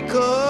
because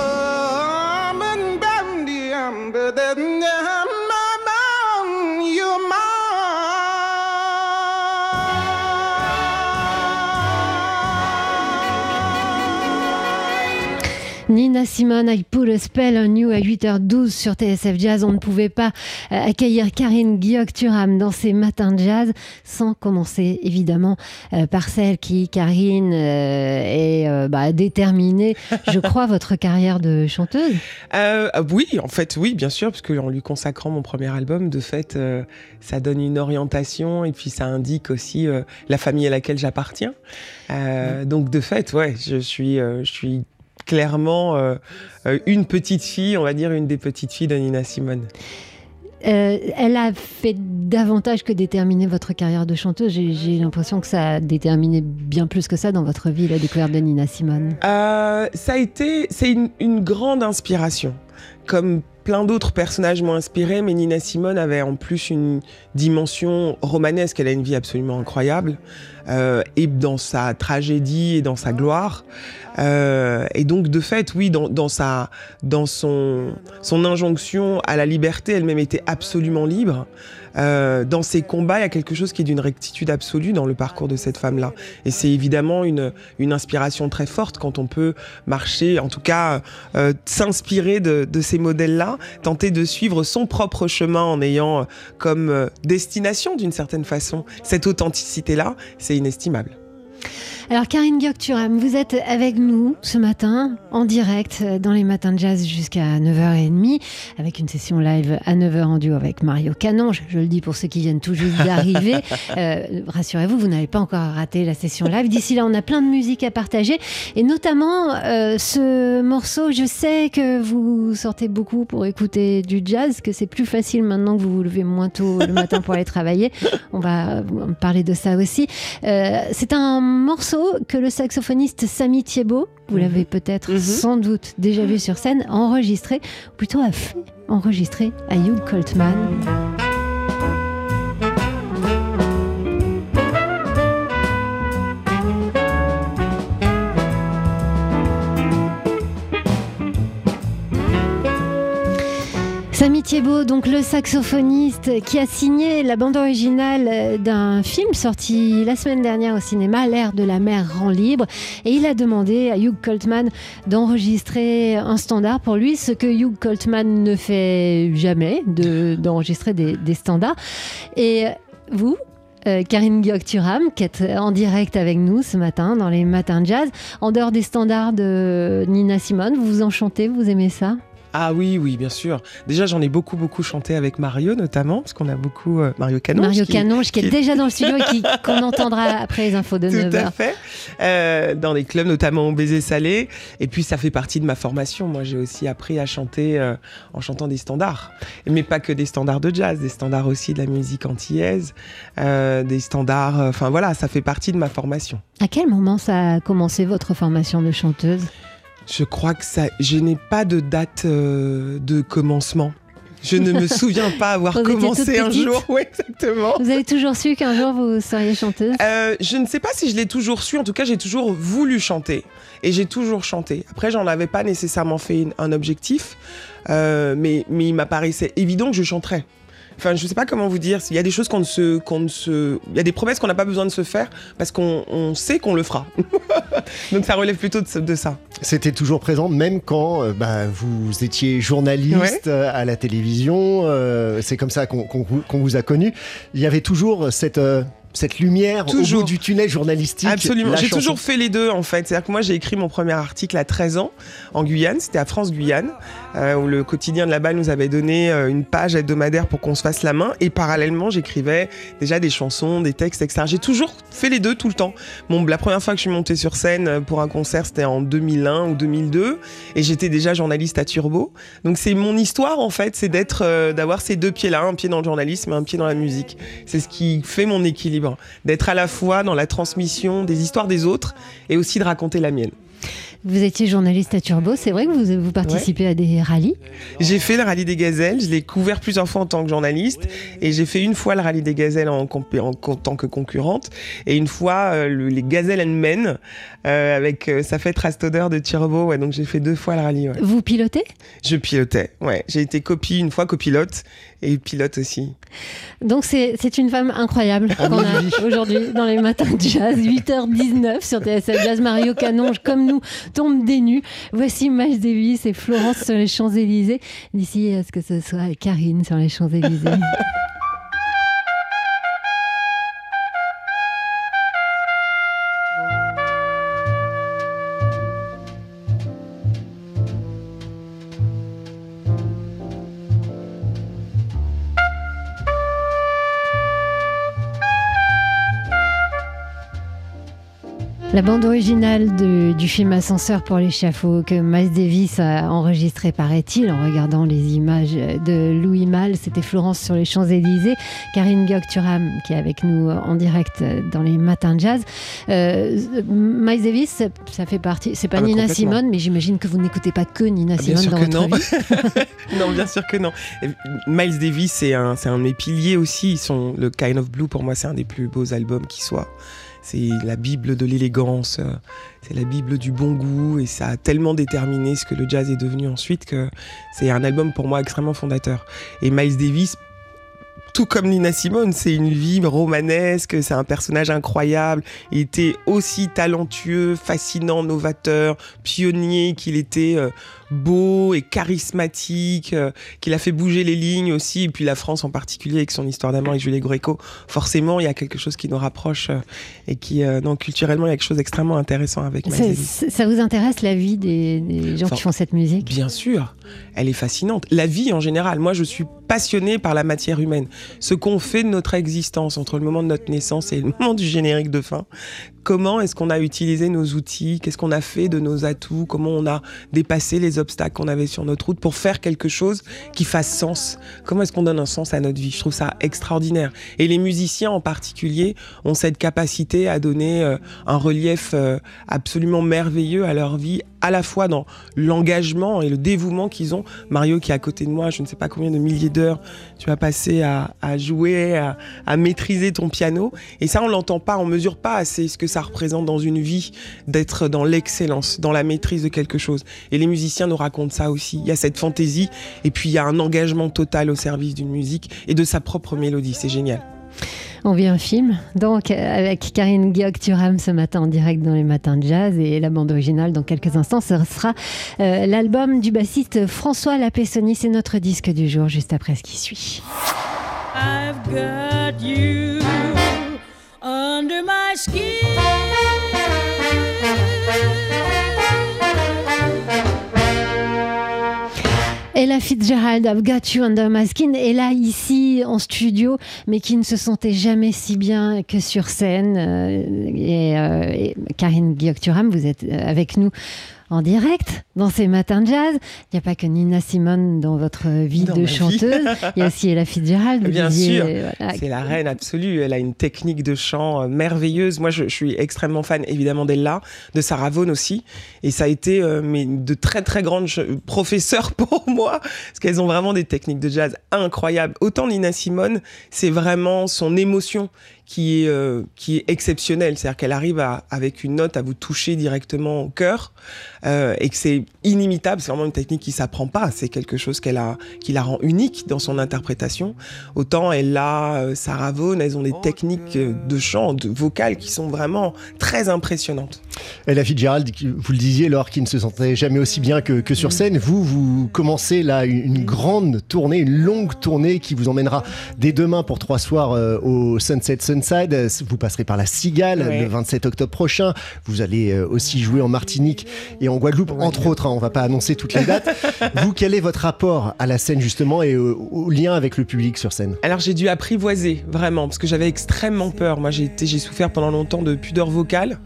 Nina Simone, I put a spell on you à 8h12 sur TSF Jazz. On ne pouvait pas euh, accueillir Karine Guillaume-Turam dans ces matins de jazz sans commencer évidemment euh, par celle qui, Karine, euh, est bah, déterminée, je crois, votre carrière de chanteuse. Euh, oui, en fait, oui, bien sûr, parce qu'en lui consacrant mon premier album, de fait, euh, ça donne une orientation et puis ça indique aussi euh, la famille à laquelle j'appartiens. Donc, de fait, ouais, je suis, je suis clairement euh, euh, une petite fille, on va dire une des petites filles de Nina Simone. Euh, elle a fait davantage que déterminer votre carrière de chanteuse. J'ai j'ai l'impression que ça a déterminé bien plus que ça dans votre vie, la découverte de Nina Simone. Euh, ça a été, c'est une, une grande inspiration. Comme plein d'autres personnages m'ont inspiré, mais Nina Simone avait en plus une dimension romanesque. Elle a une vie absolument incroyable, euh, et dans sa tragédie et dans sa gloire. Euh, et donc, de fait, oui, dans, dans sa, dans son, son injonction à la liberté, elle-même était absolument libre. Euh, dans ses combats, il y a quelque chose qui est d'une rectitude absolue dans le parcours de cette femme-là. Et c'est évidemment une, une inspiration très forte quand on peut marcher, en tout cas euh, s'inspirer de, de ces modèles-là, tenter de suivre son propre chemin en ayant euh, comme euh, destination d'une certaine façon cette authenticité-là, c'est inestimable. Alors Karine Guillaume-Turam, vous êtes avec nous ce matin en direct euh, dans les matins de jazz jusqu'à 9h30 avec une session live à 9h en duo avec Mario Canon. Je, je le dis pour ceux qui viennent tout juste d'arriver. Euh, Rassurez-vous, vous n'avez pas encore raté la session live. D'ici là, on a plein de musique à partager et notamment euh, ce morceau. Je sais que vous sortez beaucoup pour écouter du jazz, que c'est plus facile maintenant que vous vous levez moins tôt le matin pour aller travailler. On va parler de ça aussi. Euh, c'est un morceau que le saxophoniste Samy Thiebaud, vous l'avez peut-être Mhm. sans doute déjà vu sur scène, a enregistré, ou plutôt a fait enregistrer à Hugh Coltman. Samy Thiebaud, donc le saxophoniste qui a signé la bande originale euh, d'un film sorti la semaine dernière au cinéma, L'air de la mer rend libre. Et il a demandé à Hugh Coltman d'enregistrer un standard pour lui, ce que Hugh Coltman ne fait jamais, de- d'enregistrer des, des standards. Et vous, euh, Karine Guillaume-Turam, qui est en direct avec nous ce matin dans les matins de jazz, en dehors des standards de Nina Simone, vous vous en chantez, vous aimez ça? Ah oui, oui, bien sûr. Déjà, j'en ai beaucoup, beaucoup chanté avec Mario, notamment, parce qu'on a beaucoup euh, Mario Canon. Mario qui- Canonge qui est déjà dans le studio et qu'on entendra après les infos de Tout 9h. à fait. Euh, dans les clubs, notamment au baiser salé. Et puis, ça fait partie de ma formation. Moi, j'ai aussi appris à chanter euh, en chantant des standards. Mais pas que des standards de jazz, des standards aussi de la musique antillaise, des standards. Enfin, voilà, ça fait partie de ma formation. À quel moment ça a commencé votre formation de chanteuse? Je crois que ça. Je n'ai pas de date euh, de commencement. Je ne me souviens pas avoir Vous commencé un jour. Oui, exactement. Vous avez toujours su qu'un jour vous seriez chanteuse? Euh, je ne sais pas si je l'ai toujours su. En tout cas, j'ai toujours voulu chanter. Et j'ai toujours chanté. Après, j'en avais pas nécessairement fait un objectif. euh, mais, mais il m'apparaissait évident que je chanterais. Enfin, je sais pas comment vous dire. Il y a des choses qu'on ne se, qu'on ne se, il y a des promesses qu'on n'a pas besoin de se faire parce qu'on on sait qu'on le fera. Donc ça relève plutôt de ça. C'était toujours présent, même quand euh, bah, vous étiez journaliste euh, à la télévision. euh, c'est comme ça qu'on vous- a connu. Il y avait toujours cette, euh, cette lumière Toujours. au bout du tunnel journalistique. Absolument. J'ai toujours fait les deux en fait. C'est-à-dire que moi j'ai écrit mon premier article à 13 ans en Guyane. C'était à France Guyane où le quotidien de là-bas nous avait donné euh, une page hebdomadaire pour qu'on se fasse la main. Et parallèlement j'écrivais déjà des chansons, des textes, etc. J'ai toujours fait les deux tout le temps. Bon, la première fois que je suis montée sur scène euh, pour un concert c'était en 2001 ou 2002 et j'étais déjà journaliste à Turbo. Donc c'est mon histoire en fait, c'est d'être, euh, d'avoir ces deux pieds-là, un pied dans le journalisme et un pied dans la musique. C'est ce qui fait mon équilibre, d'être à la fois dans la transmission des histoires des autres et aussi de raconter la mienne. Vous étiez journaliste à Turbo, c'est vrai que vous, vous participez à des rallyes J'ai fait le rallye des gazelles, je l'ai couvert plusieurs fois en tant que journaliste et j'ai fait une fois le rallye des gazelles en, en, tant que concurrente et une fois euh, le, les gazelles and men euh, avec euh, sa fête Rastodeur de Turbo. Ouais, donc j'ai fait deux fois le rallye. Ouais. Vous pilotez? Je pilotais, ouais. J'ai été copie une fois copilote et pilote aussi. Donc c'est une femme incroyable qu'on a aujourd'hui dans les matins de jazz, 8h19 sur TSL Jazz. Mario Canonge, comme nous, tombe des nues. Voici Miles Davis et Florence sur les Champs-Élysées. D'ici à ce que ce soit Karine sur les Champs-Élysées? La bande originale du film Ascenseur pour l'échafaud que Miles Davis a enregistré, paraît-il, en regardant les images de Louis Malle, c'était Florence sur les Champs-Élysées, Karine Gokturam qui est avec nous en direct dans les matins de jazz. Euh, Miles Davis, ça fait partie, c'est pas Ah bah, Nina. Simone, mais j'imagine que vous n'écoutez pas que Nina Ah, Simone dans votre non. vie. non, bien sûr que non. Miles Davis, c'est un, un de mes piliers aussi. Ils sont, le Kind of Blue, pour moi, c'est un des plus beaux albums qui soit. C'est la Bible de l'élégance, euh, c'est la Bible du bon goût, et ça a tellement déterminé ce que le jazz est devenu ensuite que c'est un album pour moi extrêmement fondateur. Et Miles Davis, tout comme Nina Simone, c'est une vie romanesque, c'est un personnage incroyable. Il était aussi talentueux, fascinant, novateur, pionnier qu'il était euh, beau et charismatique, euh, qu'il a fait bouger les lignes aussi, et puis la France en particulier avec son histoire d'amour avec Julie Greco. Forcément, il y a quelque chose qui nous rapproche euh, et qui, euh, non, culturellement, il y a quelque chose d'extrêmement intéressant avec c'est- Ça vous intéresse la vie des, des gens Enfin, qui font cette musique? Bien sûr, elle est fascinante. La vie en général, moi je suis passionné par la matière humaine. Ce qu'on fait de notre existence entre le moment de notre naissance et le moment du générique de fin. Comment est-ce qu'on a utilisé nos outils? Qu'est-ce qu'on a fait de nos atouts? Comment on a dépassé les obstacles qu'on avait sur notre route pour faire quelque chose qui fasse sens Comment est-ce qu'on donne un sens à notre vie? Je trouve ça extraordinaire. Et les musiciens en particulier ont cette capacité à donner euh, un relief euh, absolument merveilleux à leur vie, à la fois dans l'engagement et le dévouement qu'ils ont. Mario qui est à côté de moi, je ne sais pas combien de milliers d'heures tu as passé à, jouer, à, à maîtriser ton piano. Et ça, on l'entend pas, on mesure pas assez ce que ça représente dans une vie d'être dans l'excellence, dans la maîtrise de quelque chose. Et les musiciens nous racontent ça aussi. Il y a cette fantaisie et puis il y a un engagement total au service d'une musique et de sa propre mélodie. C'est génial. On vit un film, donc avec Karine Guillaume-Turam ce matin en direct dans les matins de jazz et la bande originale dans quelques instants, ce sera euh, l'album du bassiste François Lapessoni, c'est notre disque du jour juste après ce qui suit. I've got you under my skin. Fitzgerald, I've Got You Under My Skin, est là ici en studio, mais qui ne se sentait jamais si bien que sur scène. Euh, et, euh, et Karine Guillaume-Turam, vous êtes euh, avec nous en direct dans ces matins de jazz. Il n'y a pas que Nina Simone dans votre vie Dans de vie. chanteuse. Il y a aussi Ella Fitzgerald. Bien sûr. euh, voilà. C'est la reine absolue. Elle a une technique de chant euh, merveilleuse. Moi, je, je suis extrêmement fan, évidemment, d'Ella, de Sarah Vaughan aussi. Et ça a été euh, mais de très, très grandes professeurs pour moi, parce qu'elles ont vraiment des techniques de jazz incroyables. Autant Nina Simone, c'est vraiment son émotion qui est, euh, qui est exceptionnelle. C'est-à-dire qu'elle arrive à, avec une note à vous toucher directement au cœur euh, et que c'est inimitable. C'est vraiment une technique qui s'apprend pas. C'est quelque chose qu'elle a, qui la rend unique dans son interprétation. Autant elle a euh, Sarah Vaughan, elles ont des techniques euh, de chant, de vocales qui sont vraiment très impressionnantes. Ella Fitzgerald, qui- vous le disiez, Laure, qui ne se sentait jamais aussi bien que, que sur scène. Vous, vous commencez là une, grande tournée, une longue tournée qui vous emmènera dès demain pour trois soirs euh, au Sunset Sunside. Vous passerez par la Cigale Ouais. le 27 octobre prochain. Vous allez euh, aussi jouer en Martinique et en Guadeloupe, Ouais. entre autres. hein. on va pas annoncer toutes les dates. vous, quel est votre rapport à la scène justement et au, au lien avec le public sur scène? Alors j'ai dû apprivoiser vraiment parce que j'avais extrêmement peur. Moi j'ai souffert pendant longtemps de pudeur vocale.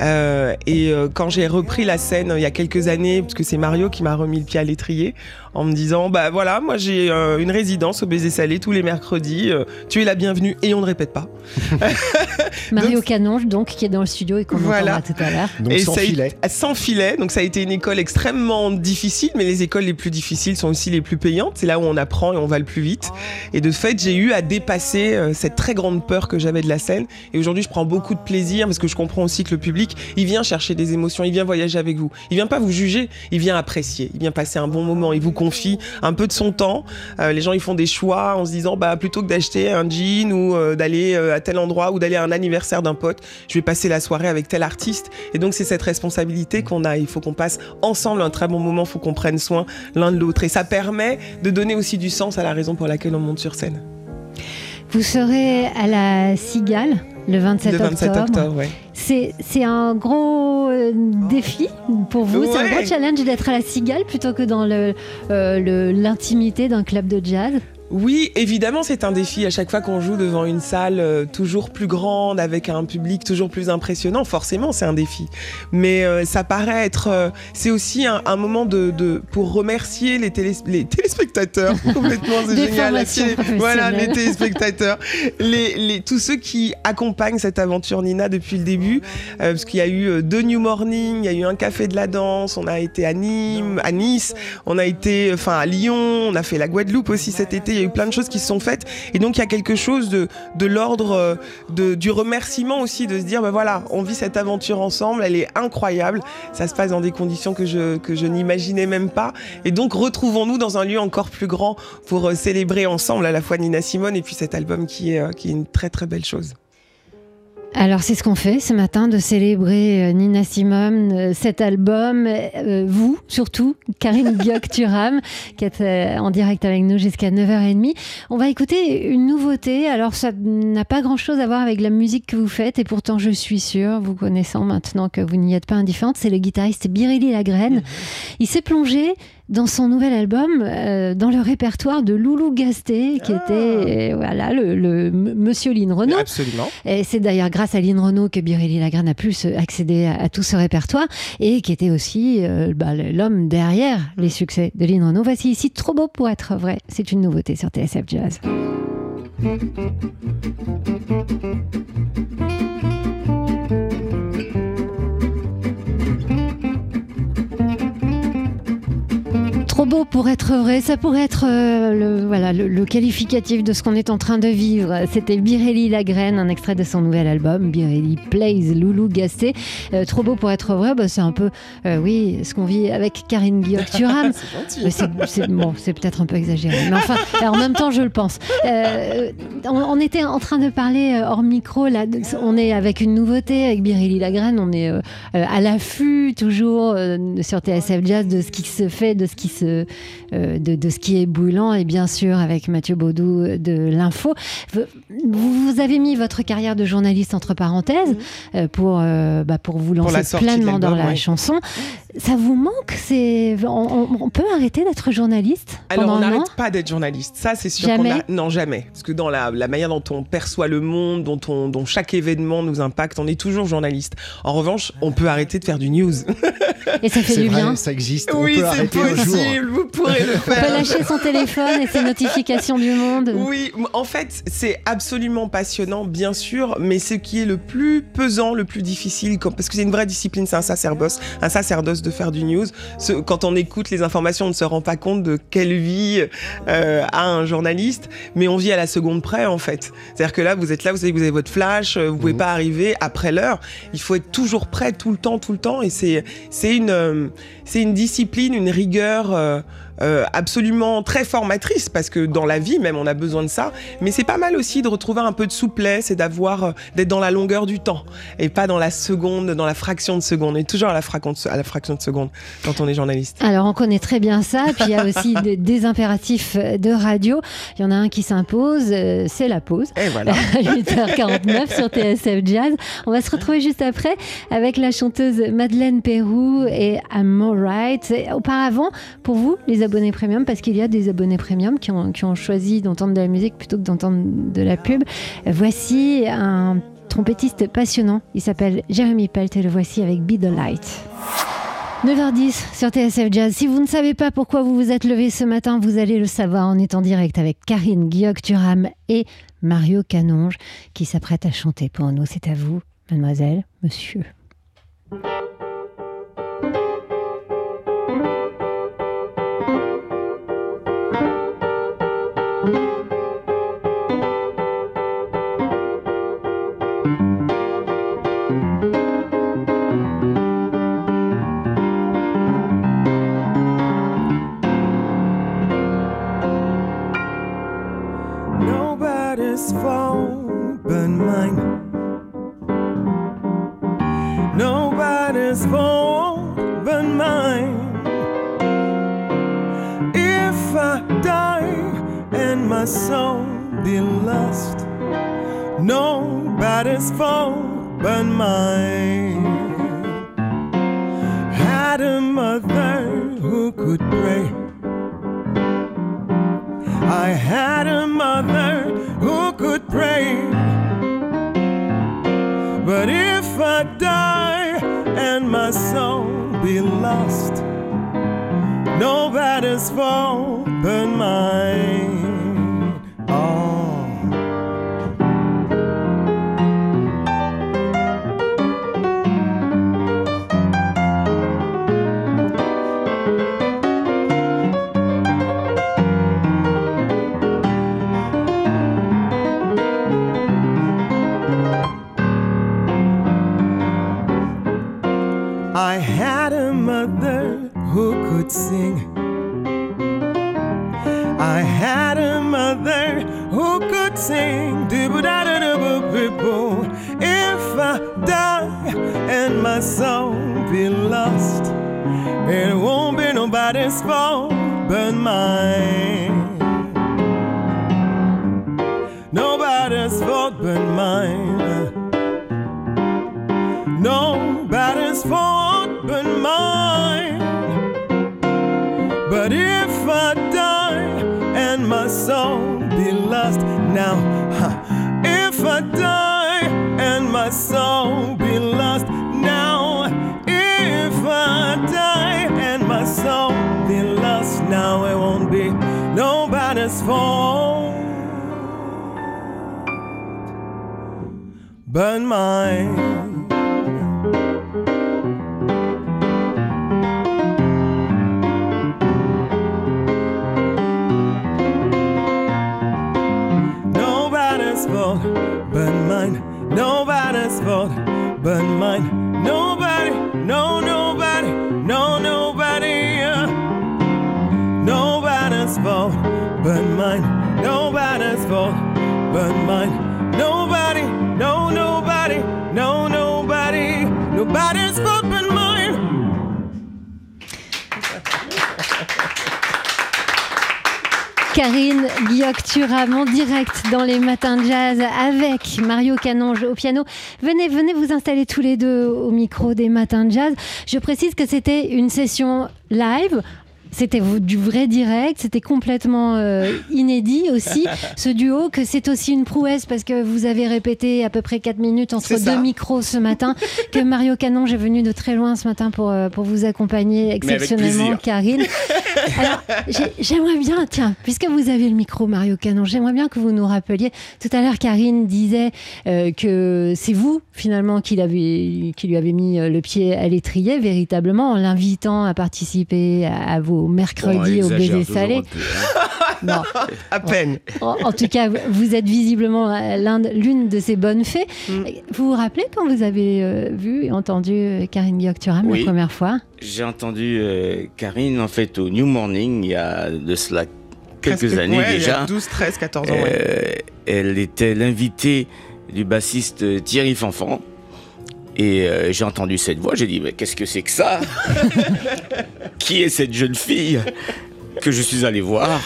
Euh, et euh, quand j'ai repris la scène euh, il y a quelques années, parce que c'est Mario qui m'a remis le pied à l'étrier, en me disant bah voilà, moi j'ai euh, une résidence au Baiser Salé tous les mercredis, euh, tu es la bienvenue et on ne répète pas. Mario Donc- Canonge, donc, qui est dans le studio et qu'on Voilà. entendra tout à l'heure. Donc Et sans ça a filet. Sans filet. Donc ça a été une école extrêmement difficile, mais les écoles les plus difficiles sont aussi les plus payantes. C'est là où on apprend et on va le plus vite. Et de fait, j'ai eu à dépasser euh, cette très grande peur que j'avais de la scène. Et aujourd'hui, je prends beaucoup de plaisir parce que je comprends aussi que le public, il vient chercher des émotions, il vient voyager avec vous. Il vient pas vous juger, il vient apprécier, il vient passer un bon moment, il vous confie un peu de son temps. Euh, les gens, ils font des choix en se disant, bah plutôt que d'acheter un jean ou euh, d'aller euh, à tel endroit ou d'aller à un anniversaire d'un pote, je vais passer la soirée avec tel artiste. Et donc, c'est cette responsabilité qu'on a. Il faut qu'on passe ensemble un très bon moment, il faut qu'on prenne soin l'un de l'autre. Et ça permet de donner aussi du sens à la raison pour laquelle on monte sur scène. Vous serez à la Cigale le 27, le 27 octobre. octobre, ouais. C'est un gros euh, défi pour vous, c'est un gros challenge d'être à la Cigale plutôt que dans le, euh, le- l'intimité d'un club de jazz. Oui, évidemment, c'est un défi à chaque fois qu'on joue devant une salle euh, toujours plus grande, avec un public toujours plus impressionnant. Forcément, c'est un défi. Mais euh, ça paraît être. euh, c'est aussi un, un moment de, de- pour remercier les, télé- les téléspectateurs. Complètement, c'est génial. Voilà, les téléspectateurs, les, les- tous ceux qui accompagnent cette aventure Nina depuis le début, euh, parce qu'il y a eu deux New Morning, il y a eu un café de la danse, on a été à Nîmes, à Nice, on a été, enfin à Lyon, on a fait la Guadeloupe aussi cet été. Il y a eu plein de choses qui se sont faites, et donc il y a quelque chose de, l'ordre euh, du remerciement aussi, de se dire, ben voilà, on vit cette aventure ensemble, elle est incroyable. Ça se passe dans des conditions que je que je n'imaginais même pas, et donc retrouvons-nous dans un lieu encore plus grand pour euh, célébrer ensemble à la fois Nina Simone et puis cet album qui est euh, qui est une très très belle chose. Alors c'est ce qu'on fait ce matin, de célébrer euh, Nina Simone, euh, cet album, euh, vous surtout, Karine Guioc-Turam, qui est en direct avec nous jusqu'à 9h30. On va écouter une nouveauté, alors ça n'a pas grand-chose à voir avec la musique que vous faites, et pourtant je suis sûre, vous connaissant maintenant que vous n'y êtes pas indifférente, c'est le guitariste Biréli Lagrène. Il s'est plongé dans son nouvel album, euh, dans le répertoire de Loulou Gasté, qui était euh, voilà, le, Monsieur Lynn Renaud. Absolument. Et c'est d'ailleurs grâce à Lynn Renault que Biréli Lagrène a pu accéder à, à tout ce répertoire et qui était aussi euh, bah, l'homme derrière les succès de Lynn Renault. Voici ici Trop beau pour être vrai. C'est une nouveauté sur TSF Jazz. Beau pour être vrai, ça pourrait être euh, le, voilà, le, le qualificatif de ce qu'on est en train de vivre. C'était Birelli Lagraine, un extrait de son nouvel album, Birelli Plays Loulou Gasté. Euh, trop beau pour être vrai, bah, c'est un peu, euh, oui, ce qu'on vit avec Karine Guillaume-Turam. C'est bon, peut-être un peu exagéré. Mais enfin, en même temps, je le pense. On, on était en train de parler hors micro. Là, on est avec une nouveauté avec Biréli Lagrène. On est à l'affût toujours sur TSF Jazz de ce qui se fait, de ce qui se, euh, de, de ce qui est brûlant, et bien sûr avec Mathieu Baudou de l'info. Vous, vous avez mis votre carrière de journaliste entre parenthèses euh, pour euh, bah, pour vous lancer la pleinement dans la chanson. Ça vous manque C'est on, on- on peut arrêter d'être journaliste Alors on n'arrête pas d'être journaliste, ça c'est sûr. Jamais qu'on a- Non jamais, parce que dans la, la manière dont on perçoit le monde, dont, on, dont chaque événement nous impacte, on est toujours journaliste. En revanche, on peut arrêter de faire du news. Et ça fait C'est du vrai, bien. ça existe. oui, on peut c'est possible, vous pourrez le On peut faire. lâcher son téléphone et ses notifications du monde. Oui, en fait, c'est absolument passionnant, bien sûr, mais ce qui est le plus pesant, le plus difficile, parce que c'est une vraie discipline, c'est un sacerdoce, un sacerdoce de faire du news. Ce- quand on écoute les informations, on ne se rend pas compte de quelle vie euh, a un journaliste, mais on vit à la seconde près, en fait. C'est-à-dire que là, vous êtes là, vous savez que vous avez votre flash, euh, vous pouvez Mhm. pas arriver après l'heure. Il faut être toujours prêt tout le temps, tout le temps, et c'est c'est une euh, c'est une discipline, une rigueur. euh, euh, absolument très formatrice parce que dans la vie même on a besoin de ça mais c'est pas mal aussi de retrouver un peu de souplesse et d'avoir euh, d'être dans la longueur du temps et pas dans la seconde dans la fraction de seconde on est toujours à la, fraction de, à la fraction de seconde quand on est journaliste Alors on connaît très bien ça, puis il y a aussi de- des impératifs de radio. Il y en a un qui s'impose, euh, c'est la pause. et voilà à 8h49 sur TSF Jazz. On va se retrouver juste après avec la chanteuse Madeleine Pérou et I'm Alright. Et Auparavant, pour vous, les abonnés premium, parce qu'il y a des abonnés premium qui ont, choisi d'entendre de la musique plutôt que d'entendre de la pub, voici un trompettiste passionnant. Il s'appelle Jérémy Pelt et le voici avec Be the Light. 9h10 sur TSF Jazz. Si vous ne savez pas pourquoi vous vous êtes levé ce matin, vous allez le savoir en étant direct avec Karine Guillaume-Turam et Mario Canonge qui s'apprête à chanter pour nous. C'est à vous, mademoiselle, monsieur. Lost now, huh, if I die and my soul be lost now, if I die and my soul be lost now, it won't be nobody's fault but mine. But mine. Nobody, no, nobody, no, nobody. Nobody's fault but mine. Nobody's fault but mine. Karine Guillaume-Turam direct dans les matins de jazz avec Mario Canonge au piano. Venez, venez vous installer tous les deux au micro des matins de jazz. Je précise que c'était une session live. C'était du vrai direct, c'était complètement euh, inédit aussi, ce duo, que c'est aussi une prouesse parce que vous avez répété à peu près 4 minutes entre ça. deux micros ce matin, que Mario Canonge est venu de très loin ce matin pour, euh, pour vous accompagner exceptionnellement. Karine. Alors, j'ai- j'aimerais bien, tiens, puisque vous avez le micro, Mario Canon, j'aimerais bien que vous nous rappeliez. Tout à l'heure, Karine disait euh, que c'est vous, finalement, qui, qui lui avez mis le pied à l'étrier, véritablement, en l'invitant à participer à, à vos mercredis Bon, au baiser salé. hein. Non. À peine. En, en tout cas, vous êtes visiblement euh, l'une de ces bonnes fées. Vous vous rappelez quand vous avez euh, vu et entendu euh, Karine Guillaume Oui. la première fois? J'ai entendu euh, Karine en fait au New Morning il y a de cela quelques Presque- années ouais, il y déjà. a 12, 13, 14 ans. ouais. Elle était l'invitée du bassiste Thierry Fanfan. Et euh, j'ai entendu cette voix, j'ai dit, mais qu'est-ce que c'est que ça? Qui est cette jeune fille que je suis allé voir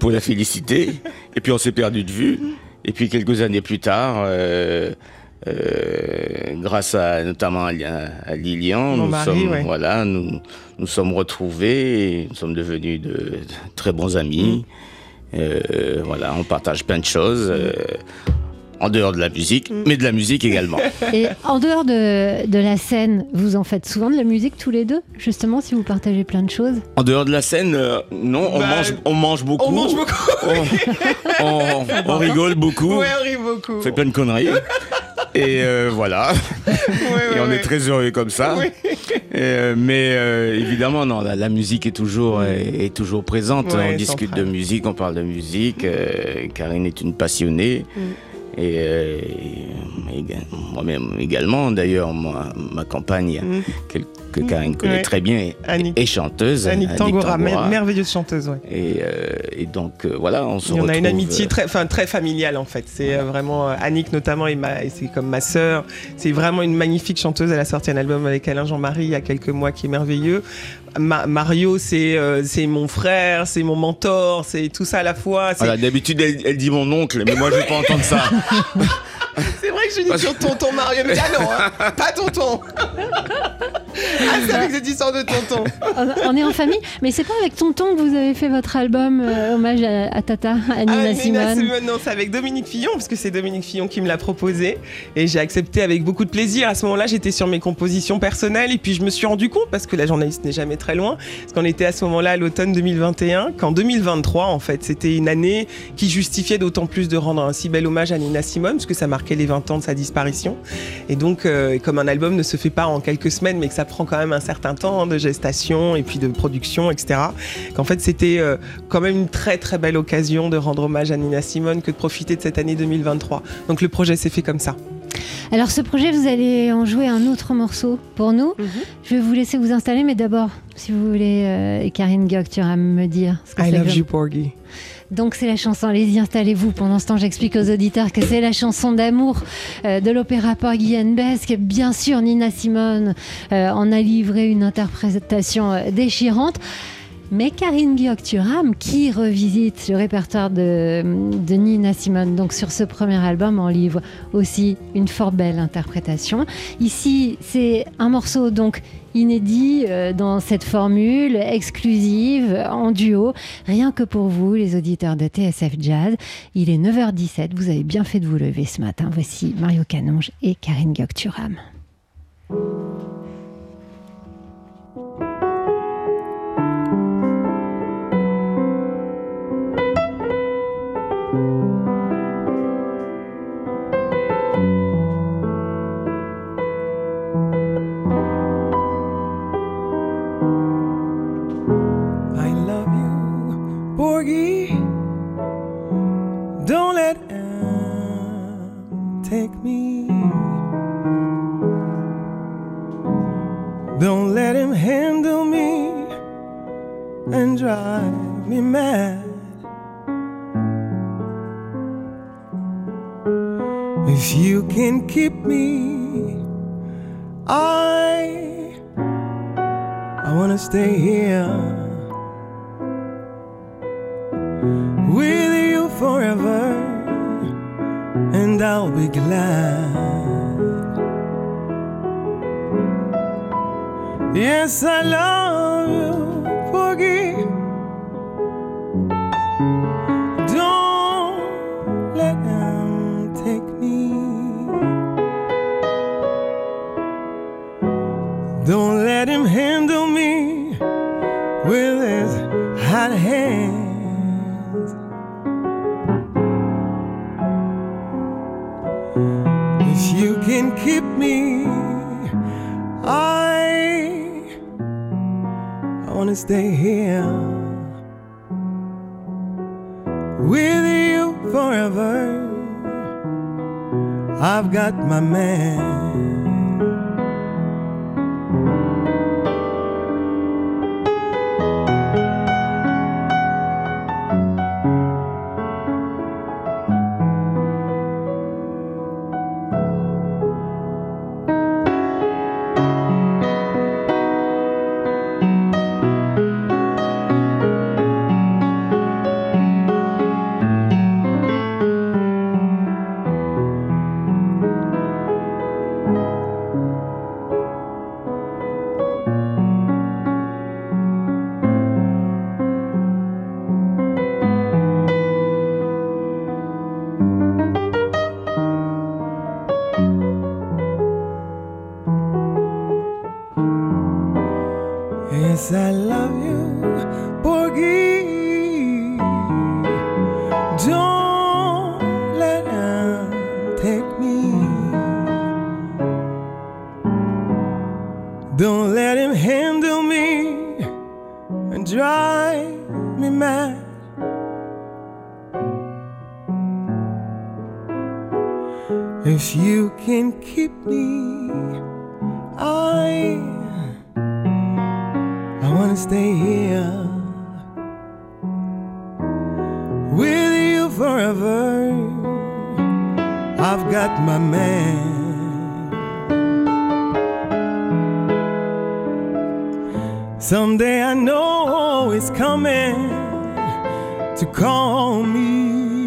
pour la féliciter Et puis on s'est perdu de vue. Et puis quelques années plus tard, euh, euh, grâce à notamment à, à Lilian, Mon nous mari, sommes ouais. voilà, nous nous sommes retrouvés, et nous sommes devenus de, de très bons amis. Mm. Euh, voilà, on partage plein de choses. En dehors de la musique, mais de la musique également. Et en dehors de, de la scène, vous en faites souvent de la musique tous les deux, justement, si vous partagez plein de choses? En dehors de la scène, euh, non, on, Bah, mange, on mange beaucoup. On mange beaucoup. On, on- on rigole beaucoup. Ouais, on rit beaucoup. On fait plein de conneries. Et euh, voilà. Ouais, Et on ouais. est très heureux comme ça. Euh, mais euh, évidemment, non, la, la musique est toujours, est, est toujours présente. Ouais, on discute centrale. de musique, on parle de musique. euh, Karine est une passionnée. Mm. Et, euh, et moi-même également, d'ailleurs, moi, ma compagne, que Karine connaît Ouais. très bien, Annick. est chanteuse. Annick Annick Tangora, mer- Tangora. merveilleuse chanteuse, ouais. Et, euh, et donc, euh, voilà, on se Et on a une amitié euh, très, enfin, très familiale en fait. C'est vraiment Annick notamment et, et c'est comme ma sœur. C'est vraiment une magnifique chanteuse. Elle a sorti un album avec Alain Jean-Marie il y a quelques mois qui est merveilleux. Ma- Mario, c'est euh, c'est mon frère, c'est mon mentor, c'est tout ça à la fois. Voilà, d'habitude, elle, elle dit mon oncle, mais moi, je veux pas entendre ça. c'est vrai que toujours tonton Mario, mais ah non, hein, pas tonton. ah, c'est avec cette histoire de tonton. On- est en famille, mais c'est pas avec Tonton que vous avez fait votre album euh, hommage à, à Tata, à Nina Ah, Nina Simone. Simone, non, c'est avec Dominique Fillon, parce que c'est Dominique Fillon qui me l'a proposé. Et j'ai accepté avec beaucoup de plaisir. À ce moment-là, j'étais sur mes compositions personnelles. Et puis, je me suis rendu compte, parce que la journaliste n'est jamais très loin, parce qu'on était à ce moment-là à l'automne 2021, qu'en 2023, en fait, c'était une année qui justifiait d'autant plus de rendre un si bel hommage à Nina Simone, parce que ça marquait les 20 ans de sa disparition. Et donc, euh, comme un album ne se fait pas en quelques semaines, mais que ça prend quand même un certain temps de gestation et puis de production, etc., qu'en fait, c'était euh, quand même une très très belle occasion de rendre hommage à Nina Simone que de profiter de cette année 2023. Donc le projet s'est fait comme ça. Alors ce projet, vous allez en jouer un autre morceau pour nous. Mhm. Je vais vous laisser vous installer, mais d'abord, si vous voulez, euh, Karine Gok, tu vas me dire. ce que c'est que- Porgy. Donc c'est la chanson, allez-y, installez-vous. Pendant ce temps, j'explique aux auditeurs que c'est la chanson d'amour euh, de l'opéra Porgy and Bess, que bien sûr Nina Simone euh, en a livré une interprétation euh, déchirante. Mais Karine Guillaume-Turam, qui revisite le répertoire de, de Nina Simone, donc sur ce premier album, en livre aussi une fort belle interprétation. Ici, c'est un morceau donc inédit euh, dans cette formule exclusive en duo, rien que pour vous, les auditeurs de TSF Jazz. Il est 9h17, vous avez bien fait de vous lever ce matin. Voici Mario Canonge et Karine Guillaume-Turam. Don't let him handle me and drive me mad. If you can keep me, I I wanna stay here with you forever, and I'll be glad. Yes, I love Stay here with you forever. I've got my man. Drive me mad. If you can keep me, I I wanna stay here with you forever. I've got my man. Someday I know it's coming to call me.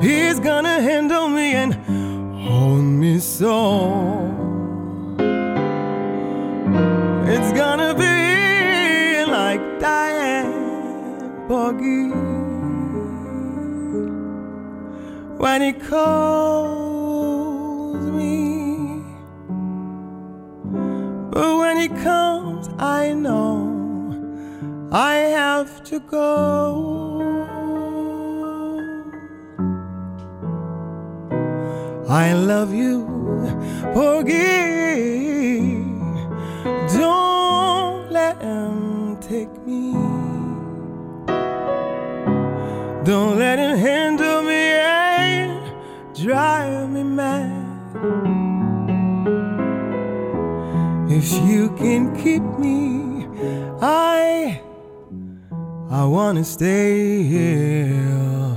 He's gonna handle me and hold me so. It's gonna be like Diane Boggy when he calls Comes, I know I have to go. I love you, Porgy. Don't let him take me. Don't let him If you can keep me, I I wanna stay here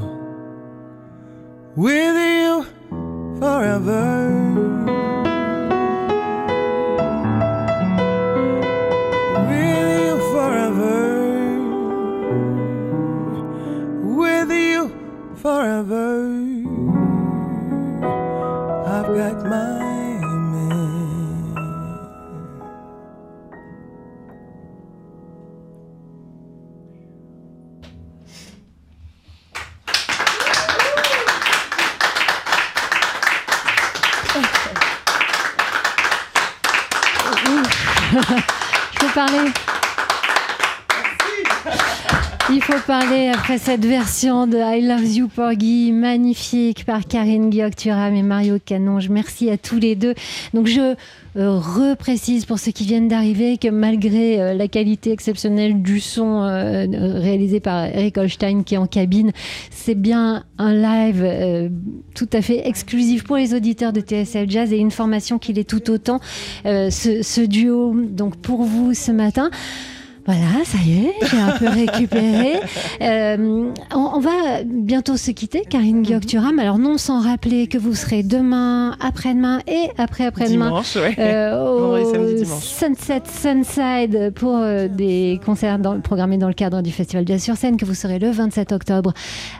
with you forever. With you forever. Je peux parler Il faut parler après cette version de I Love You Porgy, magnifique par Karine Guillaume-Turam et Mario Canonge. Merci à tous les deux. Donc je euh, reprécise pour ceux qui viennent d'arriver que malgré euh, la qualité exceptionnelle du son euh, réalisé par Eric Holstein qui est en cabine, c'est bien un live tout à fait exclusif pour les auditeurs de TSL Jazz et une formation qu'il est tout autant. ce, ce duo, donc pour vous ce matin. Voilà, ça y est, j'ai un peu récupéré. Euh, on, on va bientôt se quitter, Karine Guillaume-Turam. Alors non sans rappeler que vous serez demain, après-demain et après-après-demain Dimanche, ouais. euh, au. Sunset Sunside pour euh, des concerts dans- programmés dans le cadre du Festival Jazz sur scène que vous serez le 27 octobre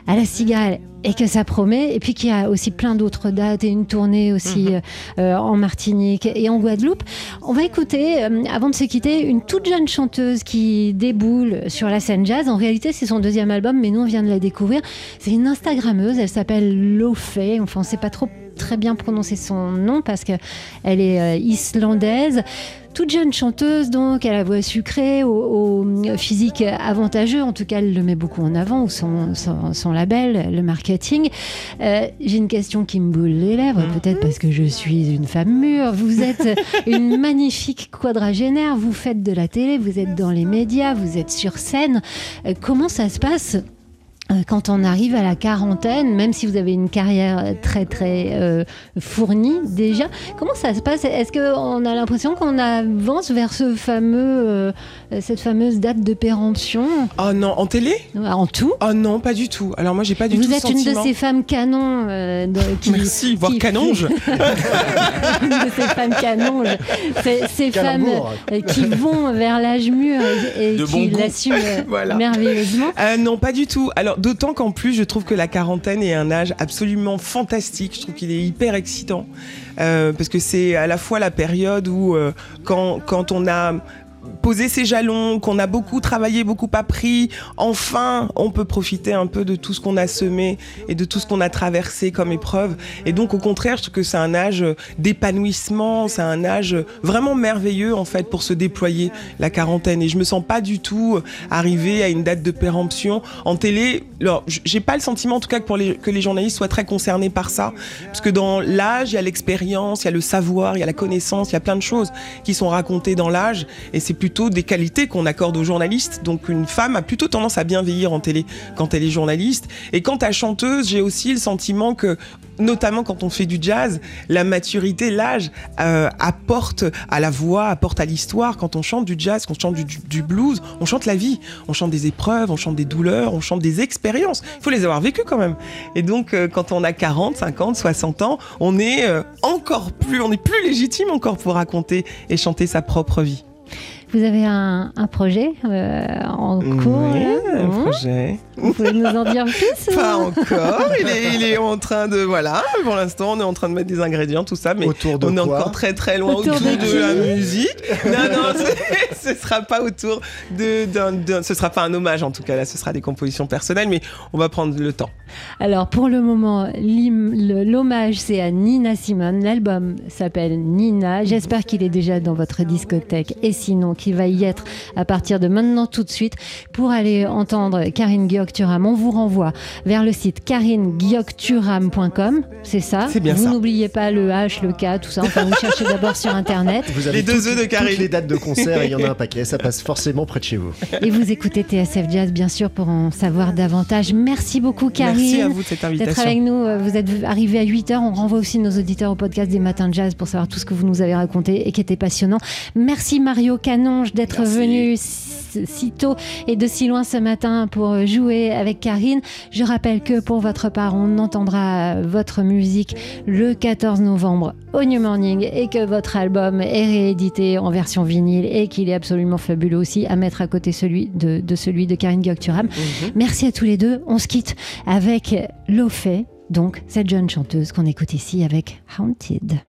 à la Cigale et que ça promet. Et puis qu'il y a aussi plein d'autres dates et une tournée aussi Mhm. euh, euh, en Martinique et en Guadeloupe. On va écouter, euh, avant de se quitter, une toute jeune chanteuse qui déboule sur la scène jazz. En réalité, c'est son deuxième album, mais nous, on vient de la découvrir. C'est une Instagrammeuse, elle s'appelle Lofé. Enfin, on ne sait pas trop très bien prononcer son nom parce qu'elle est euh, islandaise. Toute jeune chanteuse, donc, à la voix sucrée, au, au physique avantageux. En tout cas, elle le met beaucoup en avant, ou son, son, son label, le marketing. Euh, J'ai une question qui me boule les lèvres, peut-être parce que je suis une femme mûre. Vous êtes une magnifique quadragénaire, vous faites de la télé, vous êtes dans les médias, vous êtes sur scène. Euh, comment ça se passe euh, quand on arrive à la quarantaine, même si vous avez une carrière très très euh, fournie déjà, comment ça se passe? Est-ce qu'on a l'impression qu'on avance vers ce fameux, euh, cette fameuse date de péremption? Oh non, en télé? En tout Oh non, pas du tout. Alors moi, j'ai pas du Vous tout êtes ce une de ces femmes canons euh, de- qui, Merci, voire qui- canonge. une de ces femmes canonges, ces, ces femmes euh, qui vont vers l'âge mûr et, et De qui bon l'assument euh, Voilà. merveilleusement. Euh, non, pas du tout. Alors, d'autant qu'en plus, je trouve que la quarantaine est un âge absolument fantastique. Je trouve qu'il est hyper excitant. Euh, parce que c'est à la fois la période où, euh, quand, quand on a posé ses jalons, qu'on a beaucoup travaillé, beaucoup appris, enfin, on peut profiter un peu de tout ce qu'on a semé et de tout ce qu'on a traversé comme épreuve. Et donc, au contraire, je trouve que c'est un âge d'épanouissement, c'est un âge vraiment merveilleux, en fait, pour se déployer, la quarantaine. Et je me sens pas du tout arriver à une date de péremption. En télé, alors, j'ai pas le sentiment, en tout cas, que, pour les, que les journalistes soient très concernés par ça. Parce que dans l'âge, il y a l'expérience, il y a le savoir, il y a la connaissance, il y a plein de choses qui sont racontées dans l'âge. Et c'est plutôt des qualités qu'on accorde aux journalistes. Donc une femme a plutôt tendance à bien vieillir en télé quand elle est journaliste. Et quant à chanteuse, j'ai aussi le sentiment que notamment quand on fait du jazz, la maturité, l'âge euh, apporte à la voix, apporte à l'histoire. Quand on chante du jazz, quand on chante du blues, on chante la vie, on chante des épreuves, on chante des douleurs, on chante des expériences. Il faut les avoir vécues quand même. Et donc, euh, quand on a 40, 50, 60 ans, on est euh, encore plus, on est plus légitime encore pour raconter et chanter sa propre vie. Vous avez un, un projet euh, en cours Oui, là un projet. Vous pouvez nous en dire plus Pas ou- encore. Il est, il est en train de voilà. Pour l'instant, on est en train de mettre des ingrédients, tout ça, mais Autour de on est encore très très loin Autour autour, de la musique. Non non, ce- ce sera pas autour de, d'un, d'un- ce sera pas un hommage en tout cas. Là, ce sera des compositions personnelles, mais on va prendre le temps. Alors pour le moment, l'hommage c'est à Nina Simone. L'album s'appelle Nina. J'espère qu'il est déjà dans votre discothèque et sinon qu'il va y être à partir de maintenant tout de suite. Pour aller entendre Karine Gyokturam, on vous renvoie vers le site karinegyokturam.com. C'est ça C'est bien Vous ça. n'oubliez pas le H, le K, tout ça. Enfin, vous cherchez d'abord sur Internet. Vous avez Les deux œufs de Karine. Les dates de concert, il y en a un paquet, ça passe forcément près de chez vous. Et vous écoutez TSF Jazz, bien sûr, pour en savoir davantage. Merci beaucoup, Karine. Merci à vous de cette d'être invitation. avec nous. Euh, Vous êtes arrivé à 8h. On renvoie aussi nos auditeurs au podcast des Matins de Jazz pour savoir tout ce que vous nous avez raconté et qui était passionnant. Merci Mario Canonge d'être Merci. venu si tôt et de si loin ce matin pour jouer avec Karine. Je rappelle que pour votre part, on entendra votre musique le 14 novembre au New Morning et que votre album est réédité en version vinyle et qu'il est absolument fabuleux aussi à mettre à côté celui de, de celui de Karine Gyokturam. Mhm. Merci à tous les deux. On se quitte avec Lofé, donc cette jeune chanteuse qu'on écoute ici avec Haunted.